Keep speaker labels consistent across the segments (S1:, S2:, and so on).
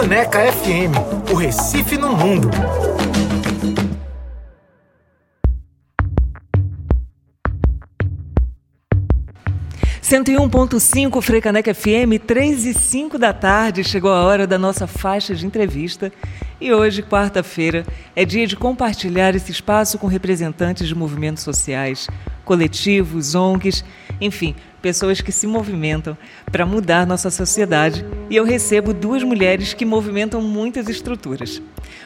S1: Frecaneca FM, o Recife no mundo.
S2: Cento e um ponto cinco Frecaneca FM, três e cinco da tarde, chegou a hora da nossa faixa de entrevista e hoje, quarta-feira, é dia de compartilhar esse espaço com representantes de movimentos sociais, coletivos, ONGs, enfim, pessoas que se movimentam para mudar nossa sociedade. E eu recebo duas mulheres que movimentam muitas estruturas.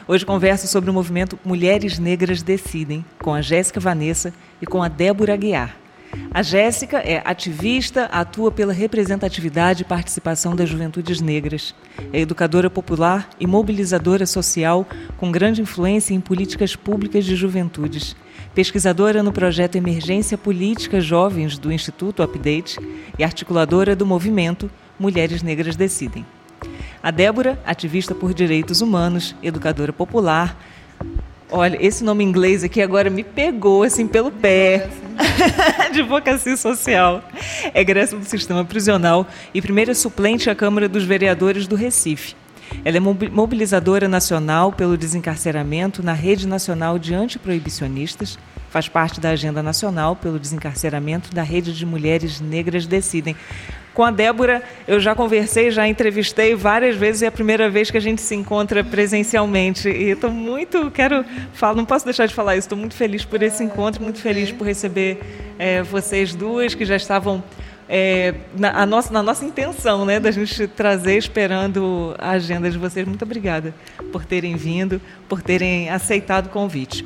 S2: Hoje converso sobre o movimento Mulheres Negras Decidem, com a Jéssica Vanessa e com a Débora Aguiar. A Jéssica é ativista, atua pela representatividade e participação das juventudes negras. É educadora popular e mobilizadora social com grande influência em políticas públicas de juventudes. Pesquisadora no projeto Emergência Política Jovens do Instituto Update e articuladora do movimento Mulheres Negras Decidem. A Débora, ativista por direitos humanos, educadora popular, Olha, esse nome inglês aqui agora me pegou assim pelo pé. Advocacia Social. Egressa do sistema prisional e primeira suplente à Câmara dos Vereadores do Recife. Ela é mobilizadora nacional pelo desencarceramento na Rede Nacional de Antiproibicionistas, faz parte da Agenda Nacional pelo Desencarceramento da Rede de Mulheres Negras Decidem. Com a Débora, eu já conversei, já entrevistei várias vezes é a primeira vez que a gente se encontra presencialmente. E estou muito, quero falar, não posso deixar de falar isso, estou muito feliz por esse encontro, muito feliz por receber é, vocês duas que já estavam é, na, nossa, na nossa intenção, né, da gente trazer, esperando a agenda de vocês. Muito obrigada por terem vindo, por terem aceitado o convite.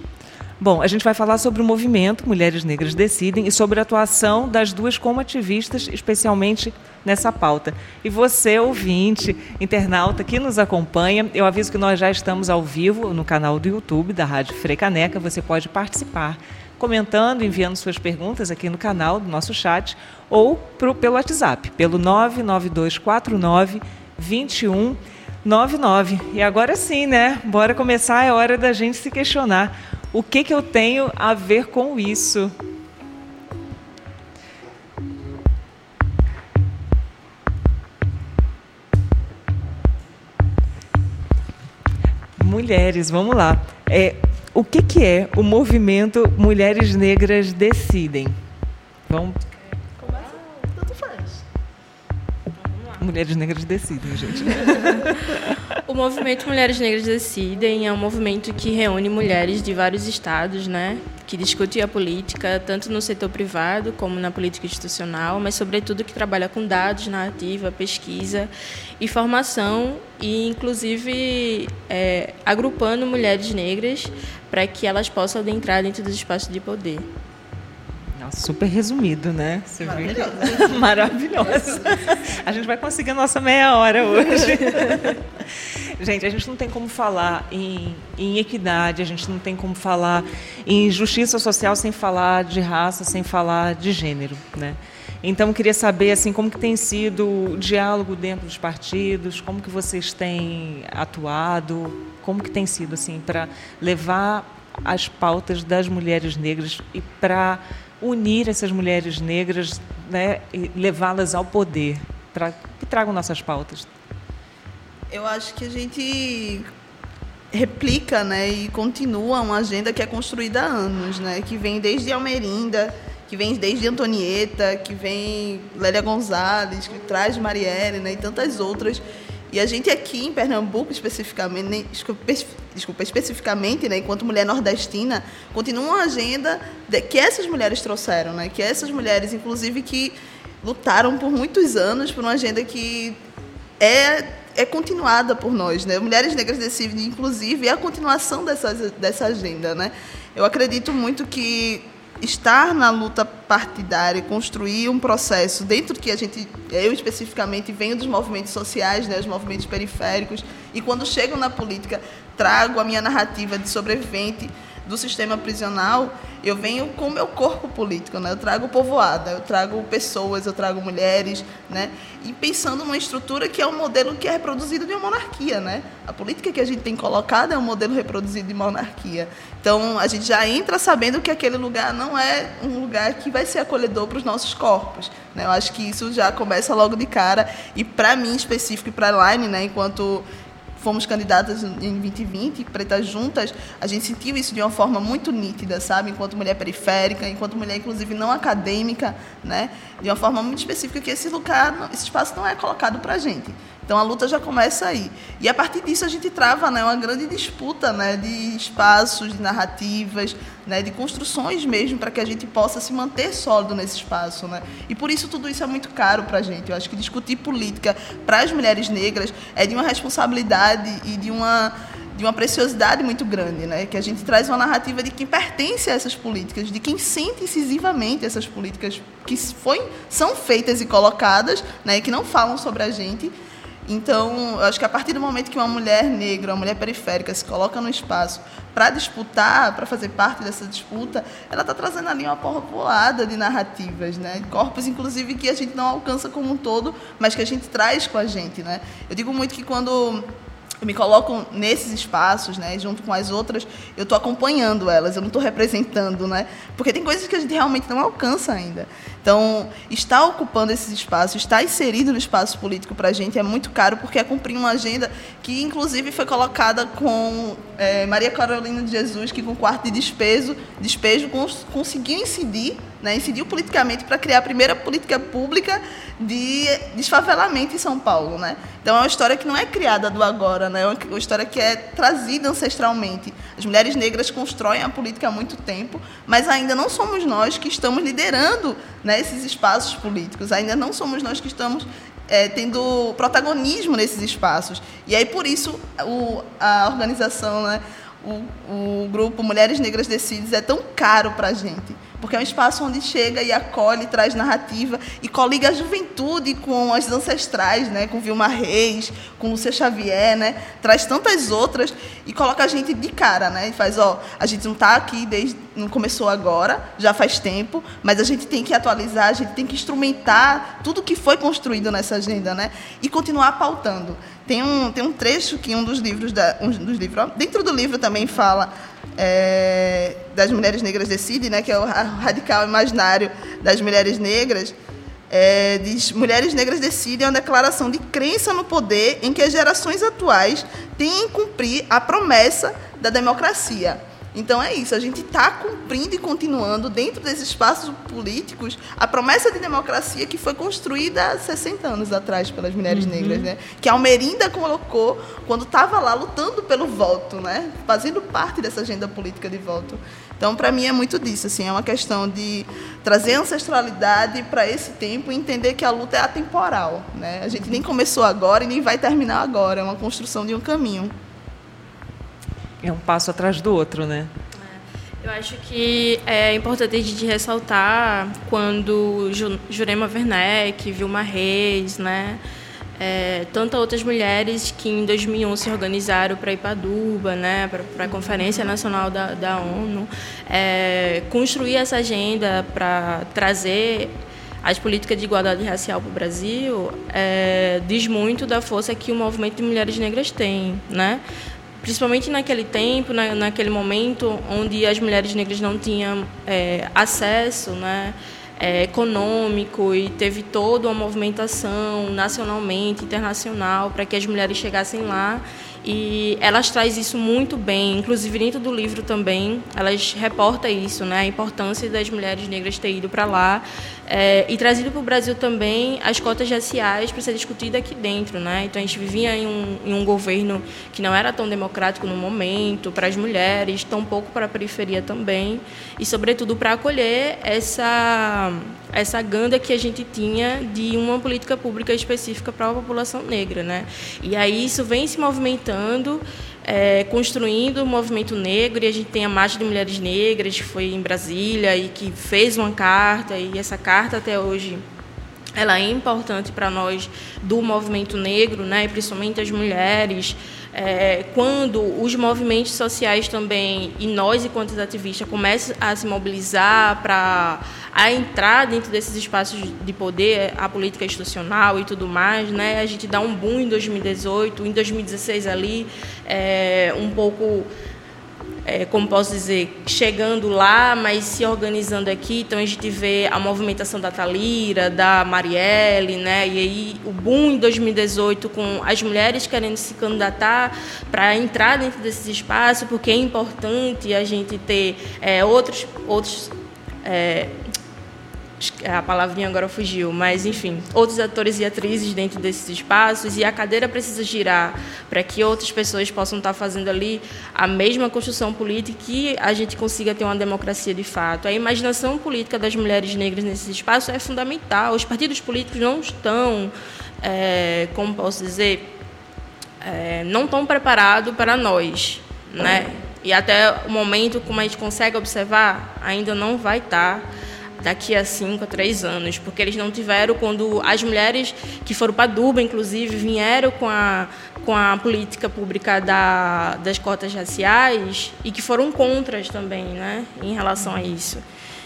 S2: Bom, a gente vai falar sobre o movimento Mulheres Negras Decidem e sobre a atuação das duas como ativistas, especialmente nessa pauta. E você, ouvinte, internauta que nos acompanha, eu aviso que nós já estamos ao vivo no canal do YouTube da Rádio Frecaneca. Você pode participar comentando, enviando suas perguntas aqui no canal do nosso chat ou pro, pelo WhatsApp, pelo 99249 2199. E agora sim, né? Bora começar, é hora da gente se questionar o que, que eu tenho a ver com isso? Mulheres, vamos lá. É, o que, que é o movimento Mulheres Negras Decidem? Vamos Mulheres Negras Decidem, gente.
S3: o movimento Mulheres Negras Decidem é um movimento que reúne mulheres de vários estados, né? Que discute a política, tanto no setor privado como na política institucional, mas, sobretudo, que trabalha com dados, narrativa, pesquisa e formação, e, inclusive, é, agrupando mulheres negras para que elas possam adentrar dentro dos espaços de poder
S2: super resumido, né? Você Maravilhosa. Maravilhosa. A gente vai conseguir a nossa meia hora hoje. gente, a gente não tem como falar em, em equidade, a gente não tem como falar em justiça social sem falar de raça, sem falar de gênero, né? Então, queria saber assim como que tem sido o diálogo dentro dos partidos, como que vocês têm atuado, como que tem sido assim para levar as pautas das mulheres negras e para unir essas mulheres negras né, e levá-las ao poder, para que tragam nossas pautas?
S4: Eu acho que a gente replica né, e continua uma agenda que é construída há anos, né, que vem desde Almerinda, que vem desde Antonieta, que vem Lélia Gonzalez, que traz Marielle né, e tantas outras e a gente aqui em Pernambuco, especificamente, desculpa, desculpa especificamente, né, enquanto mulher nordestina, continua uma agenda de, que essas mulheres trouxeram, né, que essas mulheres, inclusive, que lutaram por muitos anos por uma agenda que é é continuada por nós, né? Mulheres Negras Decidem, inclusive, é a continuação dessa, dessa agenda, né? Eu acredito muito que estar na luta partidária, construir um processo dentro que a gente, eu especificamente venho dos movimentos sociais, né, os movimentos periféricos, e quando chego na política trago a minha narrativa de sobrevivente do sistema prisional, eu venho com o meu corpo político, né? Eu trago povoada, eu trago pessoas, eu trago mulheres, né? E pensando numa estrutura que é um modelo que é reproduzido de uma monarquia, né? A política que a gente tem colocado é um modelo reproduzido de monarquia. Então, a gente já entra sabendo que aquele lugar não é um lugar que vai ser acolhedor para os nossos corpos, né? Eu acho que isso já começa logo de cara e para mim específico e para Line, né, enquanto fomos candidatas em 2020, Pretas Juntas, a gente sentiu isso de uma forma muito nítida, sabe? Enquanto mulher periférica, enquanto mulher, inclusive, não acadêmica, né? De uma forma muito específica que esse lugar, esse espaço não é colocado para a gente. Então a luta já começa aí. E a partir disso a gente trava né, uma grande disputa né, de espaços, de narrativas, né, de construções mesmo, para que a gente possa se manter sólido nesse espaço. Né? E por isso tudo isso é muito caro para a gente. Eu acho que discutir política para as mulheres negras é de uma responsabilidade e de uma de uma preciosidade muito grande, né? Que a gente traz uma narrativa de quem pertence a essas políticas, de quem sente incisivamente essas políticas que foi, são feitas e colocadas, né? Que não falam sobre a gente então, acho que a partir do momento que uma mulher negra, uma mulher periférica se coloca no espaço para disputar, para fazer parte dessa disputa, ela está trazendo ali uma povoada de narrativas, né? Corpos, inclusive, que a gente não alcança como um todo, mas que a gente traz com a gente, né? Eu digo muito que quando eu me coloco nesses espaços, né, junto com as outras, eu estou acompanhando elas, eu não estou representando, né, porque tem coisas que a gente realmente não alcança ainda. Então, estar ocupando esses espaços, estar inserido no espaço político para a gente é muito caro, porque é cumprir uma agenda que, inclusive, foi colocada com é, Maria Carolina de Jesus, que com quarto de despejo, despejo cons conseguiu incidir né, incidiu politicamente para criar a primeira política pública de desfavelamento em São Paulo. Né? Então é uma história que não é criada do agora, né? é uma história que é trazida ancestralmente. As mulheres negras constroem a política há muito tempo, mas ainda não somos nós que estamos liderando né, esses espaços políticos, ainda não somos nós que estamos é, tendo protagonismo nesses espaços. E aí, por isso, o, a organização, né, o, o grupo Mulheres Negras Decides é tão caro para a gente porque é um espaço onde chega e acolhe, traz narrativa e coliga a juventude com as ancestrais, né? com Vilma Reis, com Lúcia Xavier, né? traz tantas outras e coloca a gente de cara, né? E faz, ó, a gente não está aqui desde não começou agora, já faz tempo, mas a gente tem que atualizar, a gente tem que instrumentar tudo que foi construído nessa agenda, né? E continuar pautando. Tem um, tem um trecho que um dos livros da, um dos livros, dentro do livro também fala é, das mulheres negras decide, né, que é o radical imaginário das mulheres negras, é, diz mulheres negras decidem é uma declaração de crença no poder em que as gerações atuais têm em cumprir a promessa da democracia. Então é isso, a gente está cumprindo e continuando dentro desses espaços políticos a promessa de democracia que foi construída há 60 anos atrás pelas mulheres uhum. negras, né? Que a Almerinda colocou quando estava lá lutando pelo voto, né? Fazendo parte dessa agenda política de voto. Então, para mim é muito disso, assim, é uma questão de trazer ancestralidade para esse tempo e entender que a luta é atemporal, né? A gente nem começou agora e nem vai terminar agora, é uma construção de um caminho
S2: é um passo atrás do outro, né?
S3: É. Eu acho que é importante gente ressaltar quando Jurema Werneck, Vilma Reis, né, é, tantas outras mulheres que em 2001 se organizaram para Ipaduba, né, para a Conferência Nacional da, da ONU, é, construir essa agenda para trazer as políticas de igualdade racial para o Brasil é, diz muito da força que o movimento de mulheres negras tem, né? Principalmente naquele tempo, na, naquele momento onde as mulheres negras não tinham é, acesso, né, é, econômico e teve toda uma movimentação nacionalmente, internacional para que as mulheres chegassem lá e elas traz isso muito bem, inclusive dentro do livro também, elas reportam isso, né, a importância das mulheres negras ter ido para lá é, e trazido para o Brasil também as cotas raciais para ser discutida aqui dentro, né? Então a gente vivia em um, em um governo que não era tão democrático no momento para as mulheres, tão pouco para a periferia também e sobretudo para acolher essa essa ganda que a gente tinha de uma política pública específica para a população negra, né? E aí isso vem se movimentando, é, construindo o movimento negro, e a gente tem a Marcha de Mulheres Negras, que foi em Brasília e que fez uma carta, e essa carta até hoje ela é importante para nós do movimento negro, né, principalmente as mulheres, é, quando os movimentos sociais também, e nós, enquanto ativistas, começam a se mobilizar para a entrar dentro desses espaços de poder, a política institucional e tudo mais, né? A gente dá um boom em 2018, em 2016 ali, é, um pouco é, como posso dizer, chegando lá, mas se organizando aqui. Então a gente vê a movimentação da Talira, da Marielle, né? E aí o boom em 2018 com as mulheres querendo se candidatar para entrar dentro desses espaços, porque é importante a gente ter é, outros outros é, a palavrinha agora fugiu, mas enfim, outros atores e atrizes dentro desses espaços e a cadeira precisa girar para que outras pessoas possam estar fazendo ali a mesma construção política e a gente consiga ter uma democracia de fato. A imaginação política das mulheres negras nesses espaços é fundamental. Os partidos políticos não estão, é, como posso dizer, é, não estão preparados para nós, né? E até o momento, como a gente consegue observar, ainda não vai estar daqui a cinco a três anos, porque eles não tiveram quando as mulheres que foram para Duba, inclusive, vieram com a com a política pública da, das cotas raciais e que foram contras também, né, em relação a isso.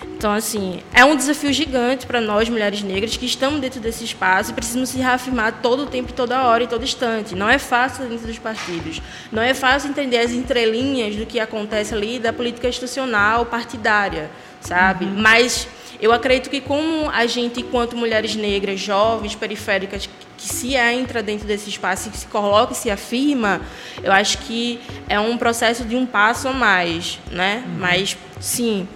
S3: Então, assim, é um desafio gigante para nós, mulheres negras, que estamos dentro desse espaço e precisamos se reafirmar todo o tempo, toda hora e todo instante. Não é fácil dentro dos partidos. Não é fácil entender as entrelinhas do que acontece ali da política institucional partidária, sabe? Uhum. Mas eu acredito que como a gente, enquanto mulheres negras, jovens, periféricas, que se entra dentro desse espaço, que se coloca e se afirma, eu acho que é um processo de um passo a mais, né? Uhum. Mas sim,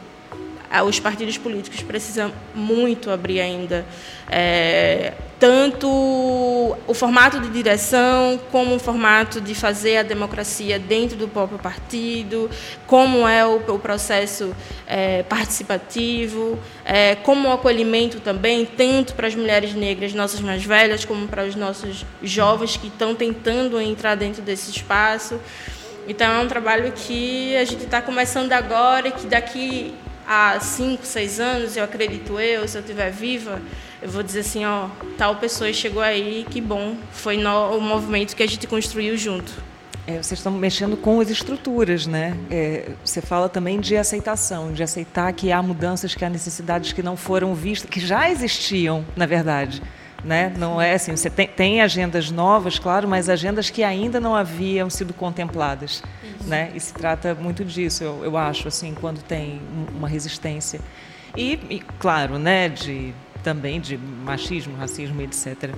S3: os partidos políticos precisam muito abrir ainda é, tanto o formato de direção, como o formato de fazer a democracia dentro do próprio partido, como é o, o processo é, participativo, é, como o acolhimento também, tanto para as mulheres negras, nossas mais velhas, como para os nossos jovens que estão tentando entrar dentro desse espaço. Então, é um trabalho que a gente está começando agora e que daqui a cinco, seis anos, eu acredito eu, se eu estiver viva, eu vou dizer assim, ó, tal pessoa chegou aí, que bom, foi no, o movimento que a gente construiu junto.
S2: É, vocês estão mexendo com as estruturas, né? É, você fala também de aceitação, de aceitar que há mudanças, que há necessidades que não foram vistas, que já existiam, na verdade. Né? Não é assim, você tem, tem, agendas novas, claro, mas agendas que ainda não haviam sido contempladas, né? E se trata muito disso, eu, eu acho, assim, quando tem uma resistência e, e claro, né, de também de machismo, racismo, etc.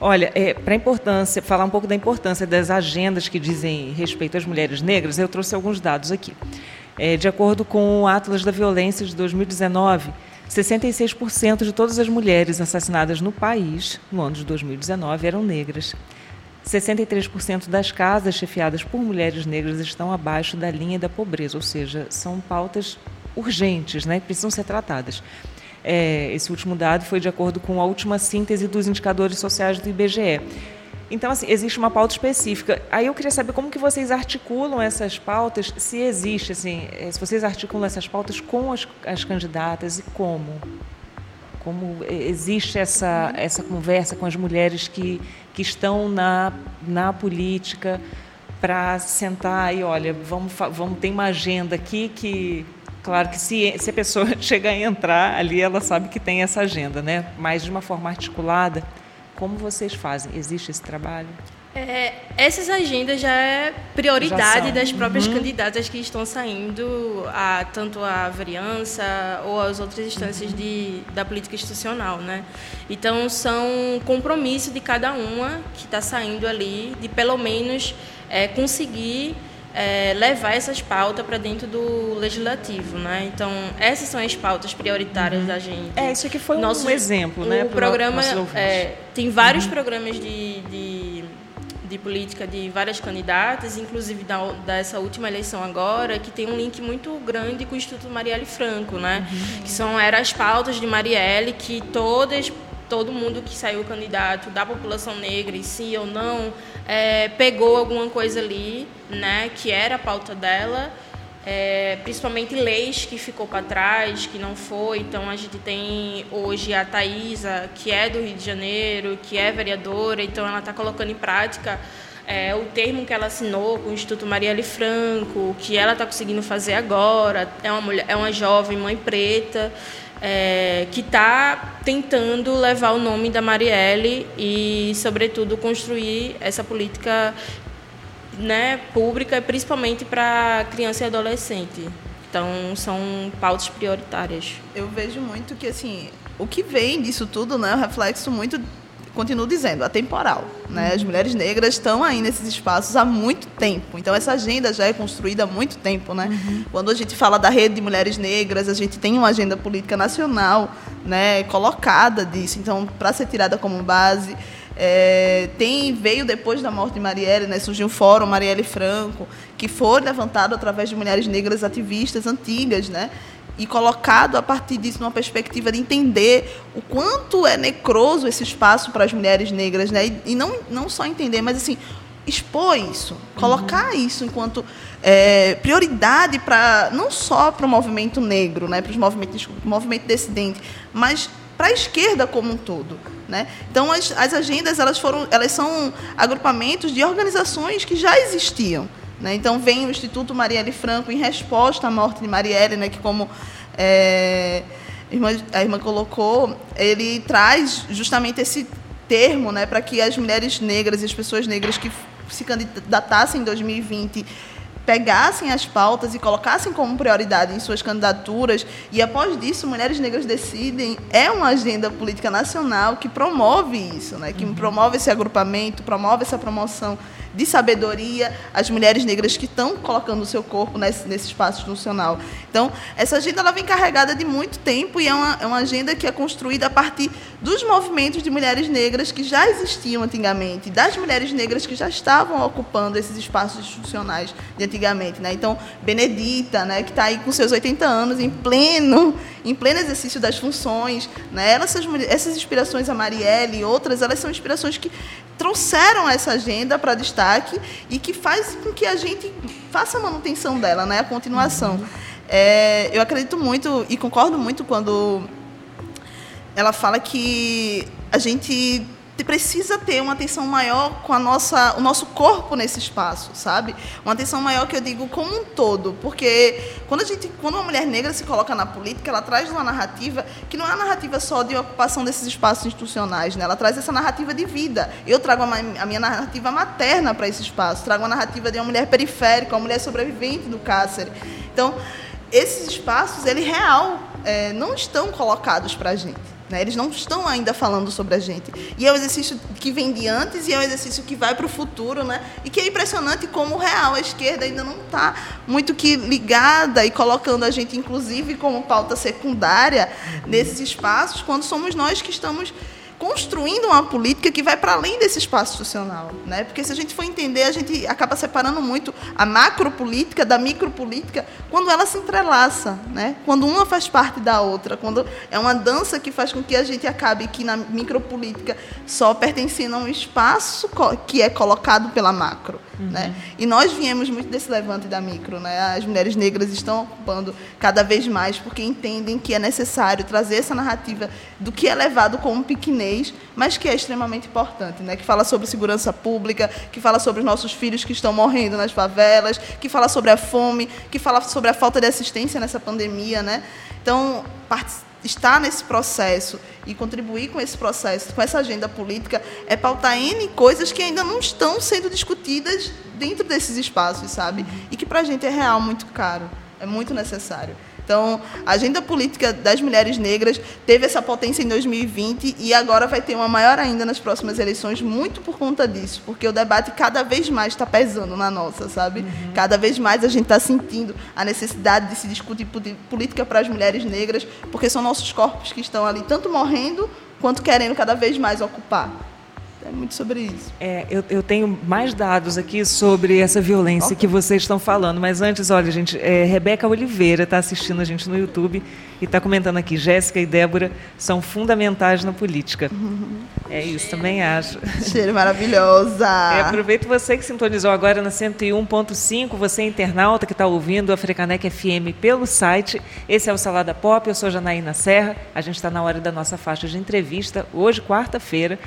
S2: Olha, é, para importância, falar um pouco da importância das agendas que dizem respeito às mulheres negras, eu trouxe alguns dados aqui. É, de acordo com o Atlas da Violência de 2019, 66% de todas as mulheres assassinadas no país no ano de 2019 eram negras. 63% das casas chefiadas por mulheres negras estão abaixo da linha da pobreza, ou seja, são pautas urgentes, né, que precisam ser tratadas. É, esse último dado foi de acordo com a última síntese dos indicadores sociais do IBGE. Então, assim, existe uma pauta específica. Aí eu queria saber como que vocês articulam essas pautas, se existe, assim, eh, se vocês articulam essas pautas com as, as candidatas e como. Como existe essa, essa conversa com as mulheres que, que estão na, na política para sentar e, olha, vamos, vamos tem uma agenda aqui que Claro que se, se a pessoa chegar a entrar ali, ela sabe que tem essa agenda, né? Mas de uma forma articulada, como vocês fazem? Existe esse trabalho?
S3: É, essas agendas já é prioridade já das próprias uhum. candidatas que estão saindo, a, tanto a vereança ou as outras instâncias uhum. de, da política institucional. Né? Então, são compromissos de cada uma que está saindo ali, de pelo menos é, conseguir é, levar essas pautas para dentro do legislativo, né? Então essas são as pautas prioritárias uhum. da gente.
S2: É isso aqui foi Nosso, um exemplo, né?
S3: O programa é, tem vários uhum. programas de, de, de, política de várias candidatas, inclusive da, dessa última eleição agora, que tem um link muito grande com o Instituto Marielle Franco, né? Uhum. Que são eram as pautas de Marielle que todas todo mundo que saiu candidato da população negra, e sim ou não, é, pegou alguma coisa ali, né, que era a pauta dela, é, principalmente leis que ficou para trás, que não foi. Então a gente tem hoje a Thaisa, que é do Rio de Janeiro, que é vereadora, então ela está colocando em prática é, o termo que ela assinou com o Instituto Marielle Franco, que ela está conseguindo fazer agora, é uma, mulher, é uma jovem mãe preta é, que está tentando levar o nome da Marielle e, sobretudo, construir essa política né, pública, principalmente para criança e adolescente. Então, são pautas prioritárias.
S4: Eu vejo muito que, assim, o que vem disso tudo, né, é um reflexo muito continuo dizendo, atemporal. Né? As mulheres negras estão aí nesses espaços há muito tempo. Então, essa agenda já é construída há muito tempo. Né? Uhum. Quando a gente fala da rede de mulheres negras, a gente tem uma agenda política nacional né, colocada disso. Então, para ser tirada como base. É, tem veio depois da morte de Marielle, né, surgiu um fórum Marielle Franco, que foi levantado através de mulheres negras ativistas antigas, né, e colocado a partir disso numa perspectiva de entender o quanto é necroso esse espaço para as mulheres negras, né? E, e não, não só entender, mas assim expor isso, colocar uhum. isso enquanto é, prioridade para não só para o movimento negro, né? Para os movimentos, movimento dissidente, mas para a esquerda como um todo, né? Então as, as agendas elas foram, elas são agrupamentos de organizações que já existiam. Né? Então, vem o Instituto Marielle Franco em resposta à morte de Marielle, né, que, como é, a, irmã, a irmã colocou, ele traz justamente esse termo né, para que as mulheres negras e as pessoas negras que se candidatassem em 2020 pegassem as pautas e colocassem como prioridade em suas candidaturas e após disso mulheres negras decidem é uma agenda política nacional que promove isso né que uhum. promove esse agrupamento promove essa promoção de sabedoria às mulheres negras que estão colocando o seu corpo nesse, nesse espaço institucional. Então, essa agenda ela vem carregada de muito tempo e é uma, é uma agenda que é construída a partir dos movimentos de mulheres negras que já existiam antigamente, das mulheres negras que já estavam ocupando esses espaços institucionais de antigamente. Né? Então, Benedita, né, que está aí com seus 80 anos, em pleno, em pleno exercício das funções, né? essas, essas inspirações, a Marielle e outras, elas são inspirações que trouxeram essa agenda para destaque e que faz com que a gente faça a manutenção dela, né? a continuação. É, eu acredito muito e concordo muito quando ela fala que a gente precisa ter uma atenção maior com a nossa, o nosso corpo nesse espaço, sabe? Uma atenção maior que eu digo como um todo, porque quando a gente, quando uma mulher negra se coloca na política, ela traz uma narrativa que não é a narrativa só de ocupação desses espaços institucionais, né? Ela traz essa narrativa de vida. Eu trago a, a minha narrativa materna para esse espaço, trago uma narrativa de uma mulher periférica, uma mulher sobrevivente do cárcere. Então, esses espaços, ele real, é, não estão colocados para a gente. Né? Eles não estão ainda falando sobre a gente. E é um exercício que vem de antes e é um exercício que vai para o futuro, né? E que é impressionante como real a esquerda ainda não está muito que ligada e colocando a gente, inclusive, como pauta secundária nesses espaços, quando somos nós que estamos construindo uma política que vai para além desse espaço institucional. Né? Porque se a gente for entender, a gente acaba separando muito a macropolítica da micropolítica quando ela se entrelaça, né? quando uma faz parte da outra, quando é uma dança que faz com que a gente acabe que na micropolítica só pertencendo a um espaço que é colocado pela macro. Uhum. Né? E nós viemos muito desse levante da micro. Né? As mulheres negras estão ocupando cada vez mais porque entendem que é necessário trazer essa narrativa do que é levado como mas que é extremamente importante, né? que fala sobre segurança pública, que fala sobre os nossos filhos que estão morrendo nas favelas, que fala sobre a fome, que fala sobre a falta de assistência nessa pandemia. Né? Então, estar nesse processo e contribuir com esse processo, com essa agenda política, é pautar N coisas que ainda não estão sendo discutidas dentro desses espaços, sabe? E que para a gente é real muito caro, é muito necessário. Então, a agenda política das mulheres negras teve essa potência em 2020 e agora vai ter uma maior ainda nas próximas eleições, muito por conta disso, porque o debate cada vez mais está pesando na nossa, sabe? Uhum. Cada vez mais a gente está sentindo a necessidade de se discutir política para as mulheres negras, porque são nossos corpos que estão ali tanto morrendo quanto querendo cada vez mais ocupar. É muito sobre isso.
S2: É, eu, eu, tenho mais dados aqui sobre essa violência okay. que vocês estão falando, mas antes, olha, gente, é, Rebeca Oliveira está assistindo a gente no YouTube e está comentando aqui: Jéssica e Débora são fundamentais na política. Uhum. É isso, também acho.
S4: Cheiro maravilhosa.
S2: É, aproveito você que sintonizou agora na 101.5, você internauta que está ouvindo a Frecanec FM pelo site. Esse é o Salada Pop, eu sou Janaína Serra. A gente está na hora da nossa faixa de entrevista, hoje, quarta-feira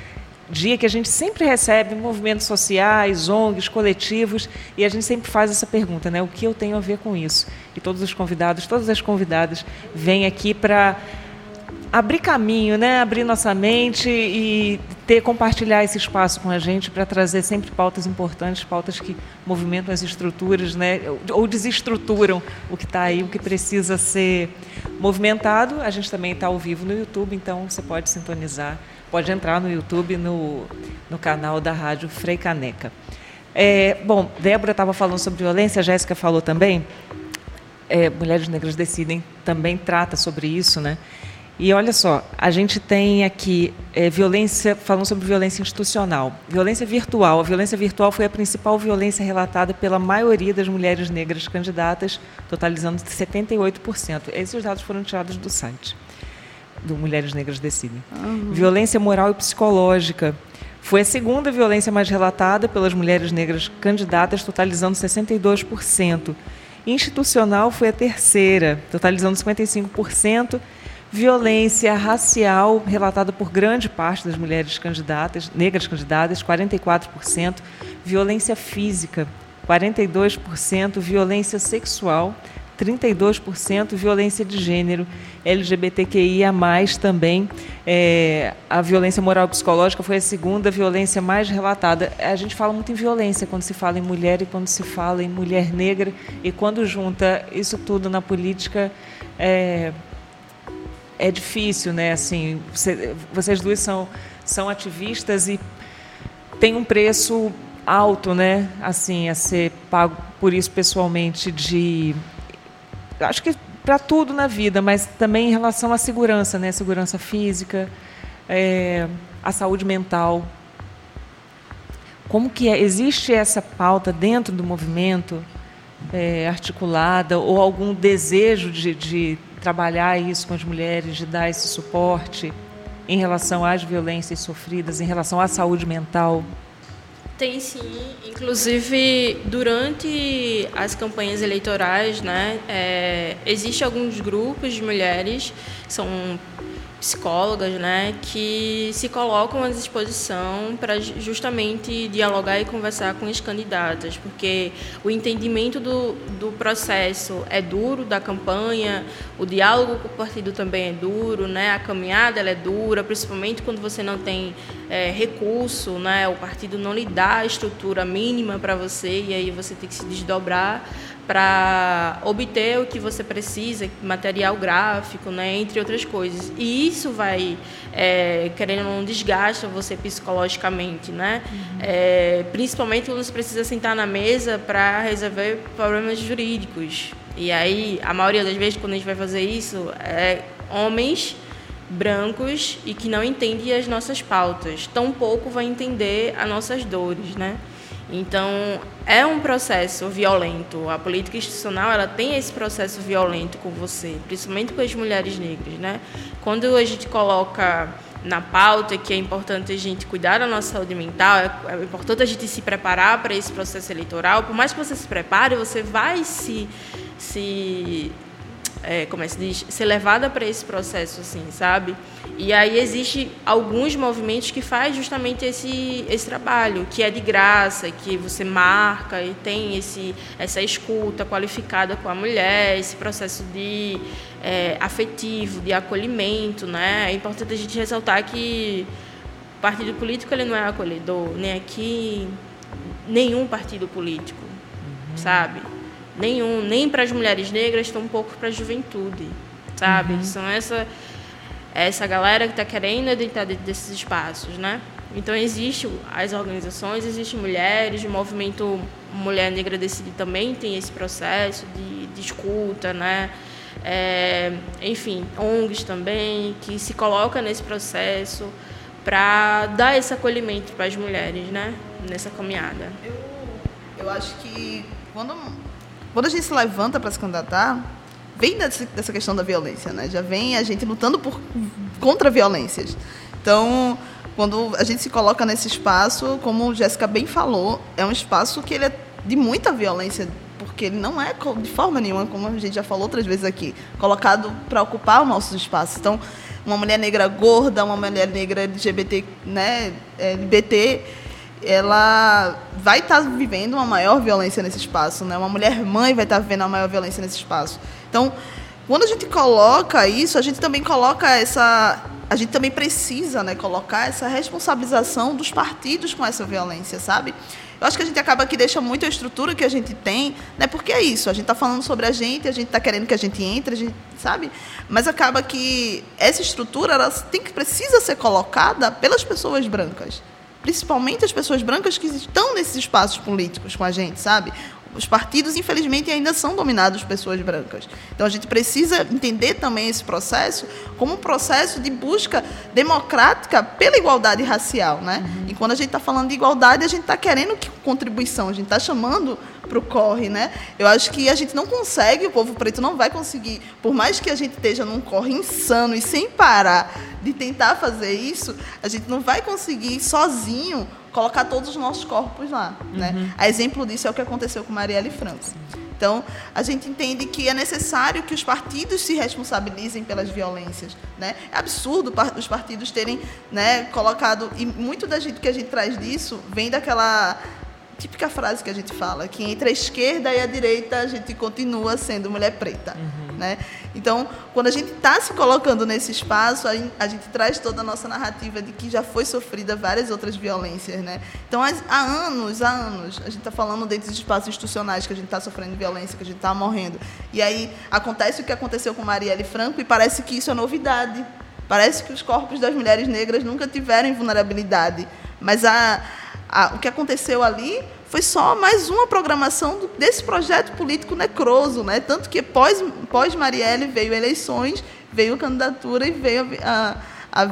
S2: dia que a gente sempre recebe movimentos sociais, ONGs, coletivos, e a gente sempre faz essa pergunta, né? O que eu tenho a ver com isso? E todos os convidados, todas as convidadas vêm aqui para abrir caminho, né? abrir nossa mente e ter compartilhar esse espaço com a gente para trazer sempre pautas importantes, pautas que movimentam as estruturas, né? ou desestruturam o que está aí, o que precisa ser movimentado. A gente também está ao vivo no YouTube, então você pode sintonizar, pode entrar no YouTube no, no canal da Rádio Frei Caneca. É, bom, Débora estava falando sobre violência, a Jéssica falou também. É, Mulheres Negras Decidem também trata sobre isso, né? E olha só, a gente tem aqui é, violência, falando sobre violência institucional, violência virtual. A violência virtual foi a principal violência relatada pela maioria das mulheres negras candidatas, totalizando 78%. Esses dados foram tirados do site do Mulheres Negras Decidem. Uhum. Violência moral e psicológica. Foi a segunda violência mais relatada pelas mulheres negras candidatas, totalizando 62%. Institucional foi a terceira, totalizando 55%. Violência racial, relatada por grande parte das mulheres candidatas, negras candidatas, 44%. Violência física, 42%. Violência sexual, 32% violência de gênero, LGBTQIA+, também. É, a violência moral psicológica foi a segunda violência mais relatada. A gente fala muito em violência quando se fala em mulher e quando se fala em mulher negra, e quando junta isso tudo na política, é, é difícil, né? Assim, você, vocês duas são, são ativistas e tem um preço alto, né? Assim, a ser pago por isso pessoalmente de acho que para tudo na vida, mas também em relação à segurança, né? Segurança física, é, a saúde mental. Como que é? Existe essa pauta dentro do movimento é, articulada ou algum desejo de, de trabalhar isso com as mulheres, de dar esse suporte em relação às violências sofridas, em relação à saúde mental?
S3: Tem sim, inclusive durante as campanhas eleitorais, né, é, existe alguns grupos de mulheres, são psicólogas, né, que se colocam à disposição para justamente dialogar e conversar com as candidatas, porque o entendimento do, do processo é duro da campanha, o diálogo com o partido também é duro, né, a caminhada é dura, principalmente quando você não tem é, recurso, né, o partido não lhe dá a estrutura mínima para você e aí você tem que se desdobrar para obter o que você precisa, material gráfico, né, entre outras coisas. E isso vai, é, querendo não, desgasta você psicologicamente, né? Uhum. É, principalmente quando você precisa sentar na mesa para resolver problemas jurídicos. E aí, a maioria das vezes, quando a gente vai fazer isso, é homens brancos e que não entendem as nossas pautas. Tampouco vai entender as nossas dores, né? Então, é um processo violento. A política institucional, ela tem esse processo violento com você, principalmente com as mulheres negras, né? Quando a gente coloca na pauta que é importante a gente cuidar da nossa saúde mental, é, é importante a gente se preparar para esse processo eleitoral. Por mais que você se prepare, você vai se se é, como é se diz, ser levada para esse processo, assim, sabe? E aí existe alguns movimentos que faz justamente esse, esse trabalho, que é de graça, que você marca e tem esse, essa escuta qualificada com a mulher, esse processo de é, afetivo, de acolhimento, né? É importante a gente ressaltar que o partido político ele não é acolhedor, nem aqui, nenhum partido político, uhum. sabe? Nenhum, nem para as mulheres negras, tão pouco para a juventude, sabe? Uhum. São essa essa galera que está querendo entrar dentro desses espaços, né? Então existe as organizações, existem mulheres, o movimento Mulher Negra Decide também tem esse processo de, de escuta, né? É, enfim, ONGs também que se coloca nesse processo para dar esse acolhimento para as mulheres, né? Nessa caminhada.
S4: Eu, eu acho que quando quando a gente se levanta para se candidatar, vem dessa, questão da violência, né? Já vem a gente lutando por, contra violências. Então, quando a gente se coloca nesse espaço, como Jéssica bem falou, é um espaço que ele é de muita violência, porque ele não é de forma nenhuma, como a gente já falou outras vezes aqui, colocado para ocupar o nosso espaço. Então, uma mulher negra gorda, uma mulher negra LGBT, né, LGBT, ela vai estar tá vivendo uma maior violência nesse espaço, né? Uma mulher mãe vai estar tá vivendo uma maior violência nesse espaço. Então, quando a gente coloca isso, a gente também coloca essa a gente também precisa né, colocar essa responsabilização dos partidos com essa violência, sabe? Eu acho que a gente acaba que deixa muito a estrutura que a gente tem, né? Porque é isso, a gente está falando sobre a gente, a gente está querendo que a gente entre, a gente, sabe? Mas acaba que essa estrutura ela tem que precisa ser colocada pelas pessoas brancas principalmente as pessoas brancas que estão nesses espaços políticos com a gente, sabe? Os partidos, infelizmente, ainda são dominados por pessoas brancas. Então, a gente precisa entender também esse processo como um processo de busca democrática pela igualdade racial. Né? Uhum. E quando a gente está falando de igualdade, a gente está querendo que contribuição, a gente está chamando para o corre. Né? Eu acho que a gente não consegue, o povo preto não vai conseguir, por mais que a gente esteja num corre insano e sem parar de tentar fazer isso, a gente não vai conseguir sozinho colocar todos os nossos corpos lá. Né? Uhum. Né? A exemplo disso é o que aconteceu com Marielle Franco. Então, a gente entende que é necessário que os partidos se responsabilizem pelas violências. Né? É absurdo os partidos terem né, colocado. E muito da gente que a gente traz disso vem daquela típica frase que a gente fala, que entre a esquerda e a direita a gente continua sendo mulher preta. Uhum. Né? Então, quando a gente está se colocando nesse espaço, a, a, gente traz toda a nossa narrativa de que já foi sofrida várias outras violências. Né? Então, há anos, há anos, a gente está falando dentro dos espaços institucionais que a gente está sofrendo violência, que a gente está morrendo. E aí acontece o que aconteceu com Marielle Franco e parece que isso é novidade. Parece que os corpos das mulheres negras nunca tiveram vulnerabilidade. Mas a o que aconteceu ali foi só mais uma programação desse projeto político necroso, né? Tanto que pós, pós Marielle veio eleições, veio candidatura e veio a, a, a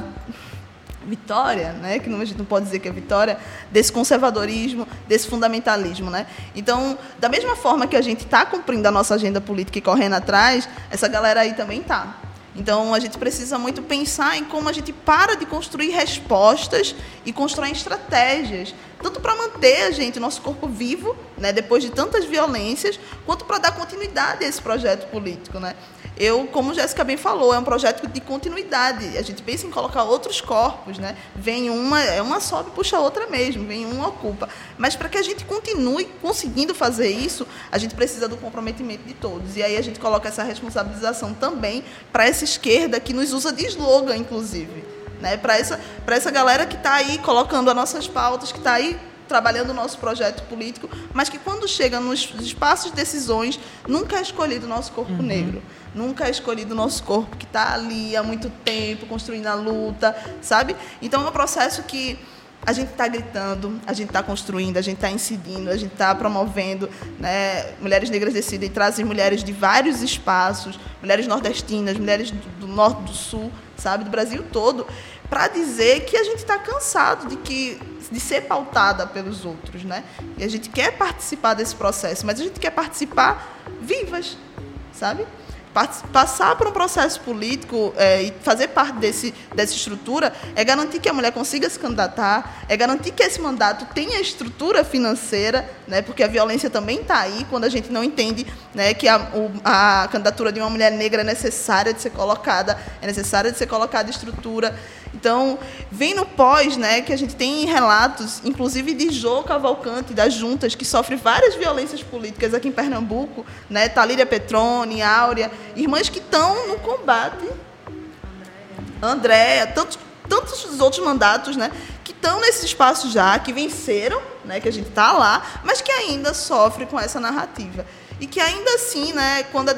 S4: vitória, né? Que não, a gente não pode dizer que é vitória desse conservadorismo, desse fundamentalismo, né? Então, da mesma forma que a gente está cumprindo a nossa agenda política e correndo atrás, essa galera aí também está. Então, a gente precisa muito pensar em como a gente para de construir respostas e constrói estratégias, tanto para manter a gente, nosso corpo vivo, né, depois de tantas violências, quanto para dar continuidade a esse projeto político. Né? Eu, como Jéssica bem falou, é um projeto de continuidade. A gente pensa em colocar outros corpos, né? Vem uma, é uma sobe, puxa a outra mesmo, vem uma ocupa. Mas para que a gente continue conseguindo fazer isso, a gente precisa do comprometimento de todos. E aí a gente coloca essa responsabilização também para essa esquerda que nos usa de slogan, inclusive. Né? Para essa, essa galera que está aí colocando as nossas pautas, que está aí trabalhando o nosso projeto político, mas que quando chega nos espaços de decisões, nunca é escolhido o nosso corpo uhum. negro. Nunca é escolhido o nosso corpo que está ali há muito tempo, construindo a luta, sabe? Então é um processo que a gente está gritando, a gente está construindo, a gente está incidindo, a gente está promovendo. Né? Mulheres Negras Decidem trazem mulheres de vários espaços, mulheres nordestinas, mulheres do, do norte, do sul, sabe, do Brasil todo, para dizer que a gente está cansado de que de ser pautada pelos outros, né? E a gente quer participar desse processo, mas a gente quer participar vivas, sabe? passar por um processo político é, e fazer parte desse, dessa estrutura é garantir que a mulher consiga se candidatar, é garantir que esse mandato tenha estrutura financeira, né, porque a violência também está aí quando a gente não entende né, que a, o, a candidatura de uma mulher negra é necessária de ser colocada, é necessária de ser colocada estrutura. Então, vem no pós, né, que a gente tem relatos, inclusive de Jô Cavalcante, das juntas, que sofre várias violências políticas aqui em Pernambuco, né, Talíria Petrone, Áurea, irmãs que estão no combate. Andréia, tantos, tantos outros mandatos, né, que estão nesse espaço já, que venceram, né, que a gente está lá, mas que ainda sofre com essa narrativa. E que ainda assim, né, quando a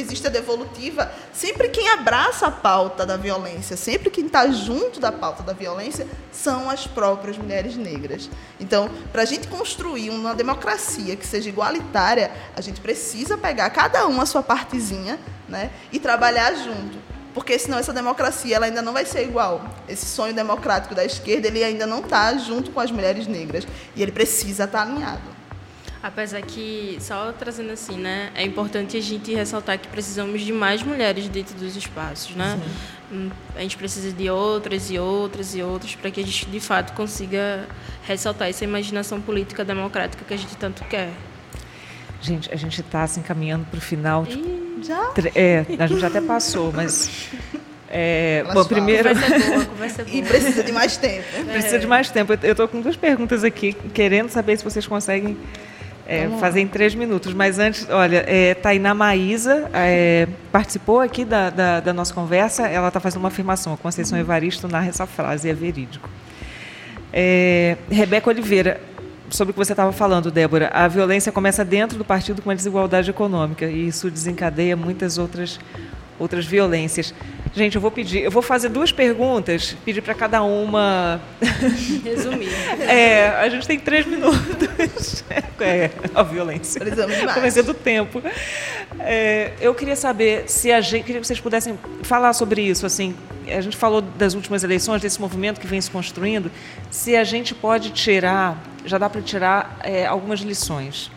S4: existe a devolutiva, sempre quem abraça a pauta da violência, sempre quem está junto da pauta da violência, são as próprias mulheres negras. Então, para a gente construir uma democracia que seja igualitária, a gente precisa pegar cada uma a sua partezinha né, e trabalhar junto. Porque senão essa democracia ela ainda não vai ser igual. Esse sonho democrático da esquerda ele ainda não está junto com as mulheres negras. E ele precisa estar tá alinhado.
S3: Apesar que, só trazendo assim, né, é importante a gente ressaltar que precisamos de mais mulheres dentro dos espaços, né? Sim. Hum, a gente precisa de outras e outras e outras para que a gente, de fato, consiga ressaltar essa imaginação política democrática que a gente tanto quer.
S2: Gente, a gente está se assim, encaminhando para o final.
S3: Tipo, já?
S2: É, a gente até passou, mas é, bom, primeiro.
S3: Conversa boa, conversa boa.
S4: E precisa de mais tempo.
S2: Precisa de mais tempo. Eu estou com duas perguntas aqui, querendo saber se vocês conseguem É, fazer em três minutos. Mas antes, olha, é, Tainá Maísa é, participou aqui da, da, da, nossa conversa. Ela está fazendo uma afirmação. A Conceição Evaristo narra essa frase, é verídico. É, Rebeca Oliveira, sobre o que você estava falando, Débora, a violência começa dentro do partido com a desigualdade econômica e isso desencadeia muitas outras outras violências. Gente, eu vou pedir, eu vou fazer duas perguntas, pedir para cada uma.
S3: Resumir.
S2: É, a gente tem três minutos. É, a violência. Comecei do tempo. É, eu queria saber se a gente, queria que vocês pudessem falar sobre isso. Assim, a gente falou das últimas eleições, desse movimento que vem se construindo. Se a gente pode tirar, já dá para tirar é, algumas lições.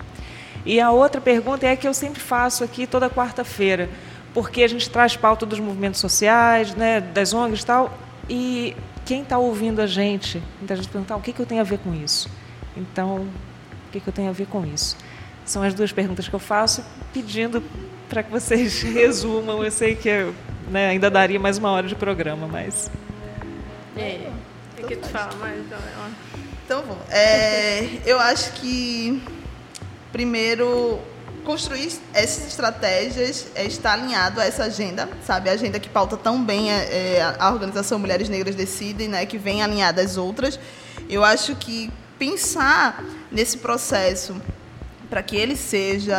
S2: E a outra pergunta é a que eu sempre faço aqui toda quarta-feira porque a gente traz pauta dos movimentos sociais, né, das ONGs e tal, e quem está ouvindo a gente, muita gente pergunta, ah, o que, que eu tenho a ver com isso? Então, o que, que eu tenho a ver com isso? São as duas perguntas que eu faço, pedindo para que vocês resumam. Eu sei que né, ainda daria mais uma hora de programa, mas...
S3: É, o que tu fala mais? Então,
S4: então bom. É, eu acho que, primeiro, construir essas estratégias é estar alinhado a essa agenda, sabe? A agenda que pauta tão bem é, é a organização Mulheres Negras Decidem, né? Que vem alinhada às outras. Eu acho que pensar nesse processo para que ele seja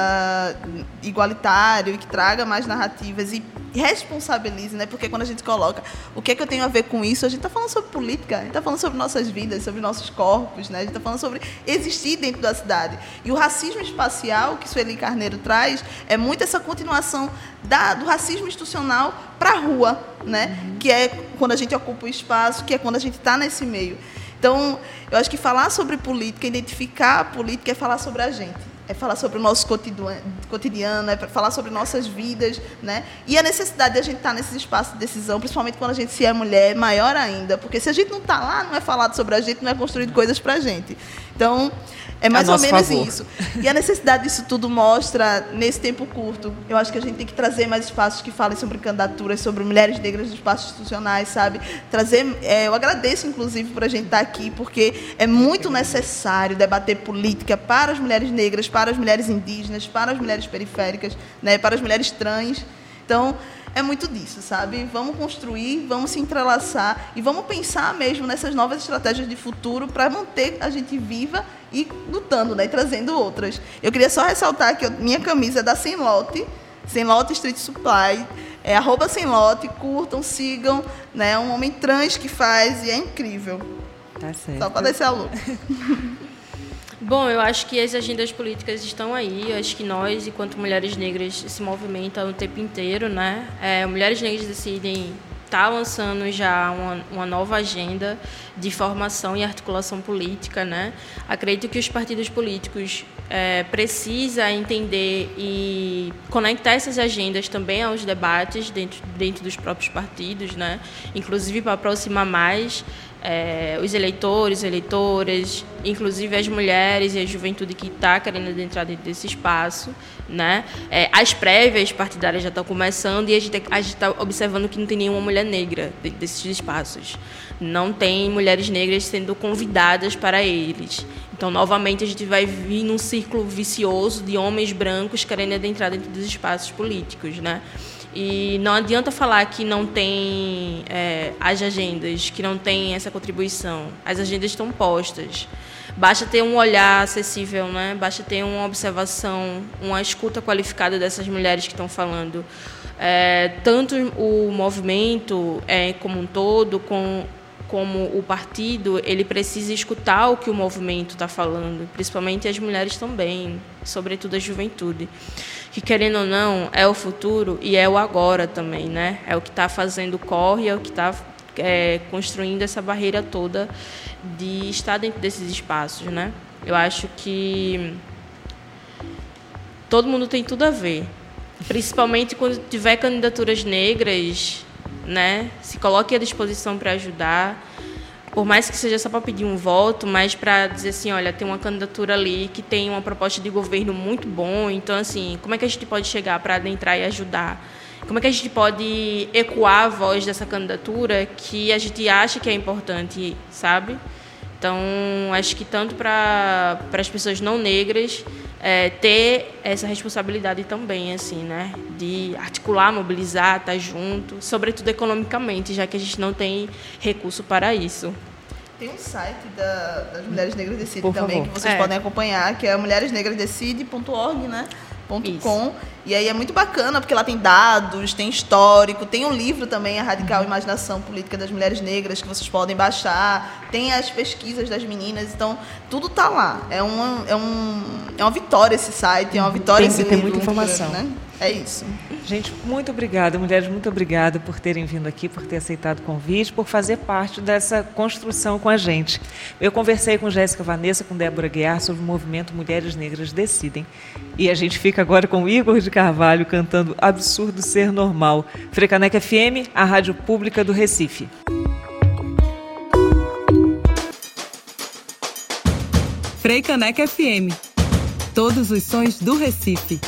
S4: igualitário e que traga mais narrativas e responsabilize, né? Porque quando a gente coloca o que é que eu tenho a ver com isso, a gente está falando sobre política, a gente está falando sobre nossas vidas, sobre nossos corpos, né? A gente está falando sobre existir dentro da cidade. E o racismo espacial que Sueli Carneiro traz é muito essa continuação da, do racismo institucional para a rua, né? Uhum. Que é quando a gente ocupa o espaço, que é quando a gente está nesse meio. Então, eu acho que falar sobre política, identificar a política é falar sobre a gente é falar sobre o nosso cotidiano, é falar sobre nossas vidas, né? E a necessidade de a gente estar nesses espaços de decisão, principalmente quando a gente se é mulher, maior ainda, porque se a gente não está lá, não é falado sobre a gente, não é construído coisas para a gente. Então, é mais ou menos favor. isso. E a necessidade disso tudo mostra nesse tempo curto. Eu acho que a gente tem que trazer mais espaços que falem sobre candidaturas, sobre mulheres negras nos espaços institucionais, sabe? Trazer. É, eu agradeço, inclusive, por a gente estar aqui, porque é muito necessário debater política para as mulheres negras, para as mulheres indígenas, para as mulheres periféricas, né, para as mulheres trans. Então, é muito disso, sabe? Vamos construir, vamos se entrelaçar e vamos pensar mesmo nessas novas estratégias de futuro para manter a gente viva e lutando, né? E trazendo outras. Eu queria só ressaltar que minha camisa é da Senlote, Senlote Street Supply, é arroba Senlote, curtam, sigam, né? É um homem trans que faz e é incrível.
S2: Tá certo.
S4: Só para descer a luz.
S3: Bom, eu acho que as agendas políticas estão aí. Eu acho que nós, enquanto mulheres negras, se movimentam o tempo inteiro, né? É, mulheres negras decidem está lançando já uma, uma, nova agenda de formação e articulação política, né? Acredito que os partidos políticos é, precisam entender e conectar essas agendas também aos debates dentro, dentro dos próprios partidos, né? Inclusive para aproximar mais é, os eleitores, eleitoras, inclusive as mulheres e a juventude que está querendo entrar dentro desse espaço. Né? É, as prévias partidárias já estão começando e a gente está observando que não tem nenhuma mulher negra dentro desses espaços. Não tem mulheres negras sendo convidadas para eles. Então, novamente, a gente vai vir num círculo vicioso de homens brancos querendo adentrar dentro dos espaços políticos. Né? E não adianta falar que não tem é, as agendas, que não tem essa contribuição. As agendas estão postas. Basta ter um olhar acessível, né? basta ter uma observação, uma escuta qualificada dessas mulheres que estão falando. É, tanto o movimento é, como um todo, com, como o partido, ele precisa escutar o que o movimento está falando, principalmente as mulheres também, sobretudo a juventude que querendo ou não é o futuro e é o agora também, né? É o que está fazendo corre, é o que está é, construindo essa barreira toda de estar dentro desses espaços, né? Eu acho que todo mundo tem tudo a ver, principalmente quando tiver candidaturas negras, né? Se coloque à disposição para ajudar por mais que seja só para pedir um voto, mas para dizer assim, olha, tem uma candidatura ali que tem uma proposta de governo muito bom, então assim, como é que a gente pode chegar para adentrar e ajudar? Como é que a gente pode ecoar a voz dessa candidatura que a gente acha que é importante, sabe? Então, acho que tanto para as pessoas não negras é, ter essa responsabilidade também, assim, né? De articular, mobilizar, estar tá junto, sobretudo economicamente, já que a gente não tem recurso para isso.
S4: Tem um site da, das Mulheres Negras Decide também, que vocês é. podem acompanhar, que é mulheresnegrasdecide.org, né? .com, e aí é muito bacana, porque lá tem dados, tem histórico, tem um livro também, A Radical Imaginação Política das Mulheres Negras, que vocês podem baixar, tem as pesquisas das meninas, então tudo tá lá. É uma, é um, é uma vitória esse site, é uma vitória
S2: tem, esse Tem muita informação.
S4: Né? É isso.
S2: Gente, muito obrigada, mulheres, muito obrigada por terem vindo aqui, por ter aceitado o convite, por fazer parte dessa construção com a gente. Eu conversei com Jéssica Vanessa, com Débora Guiar sobre o movimento Mulheres Negras Decidem. E a gente fica agora com Igor de Carvalho cantando Absurdo Ser Normal. Frecaneca FM, a rádio pública do Recife.
S5: Freicaneca FM. Todos os sons do Recife.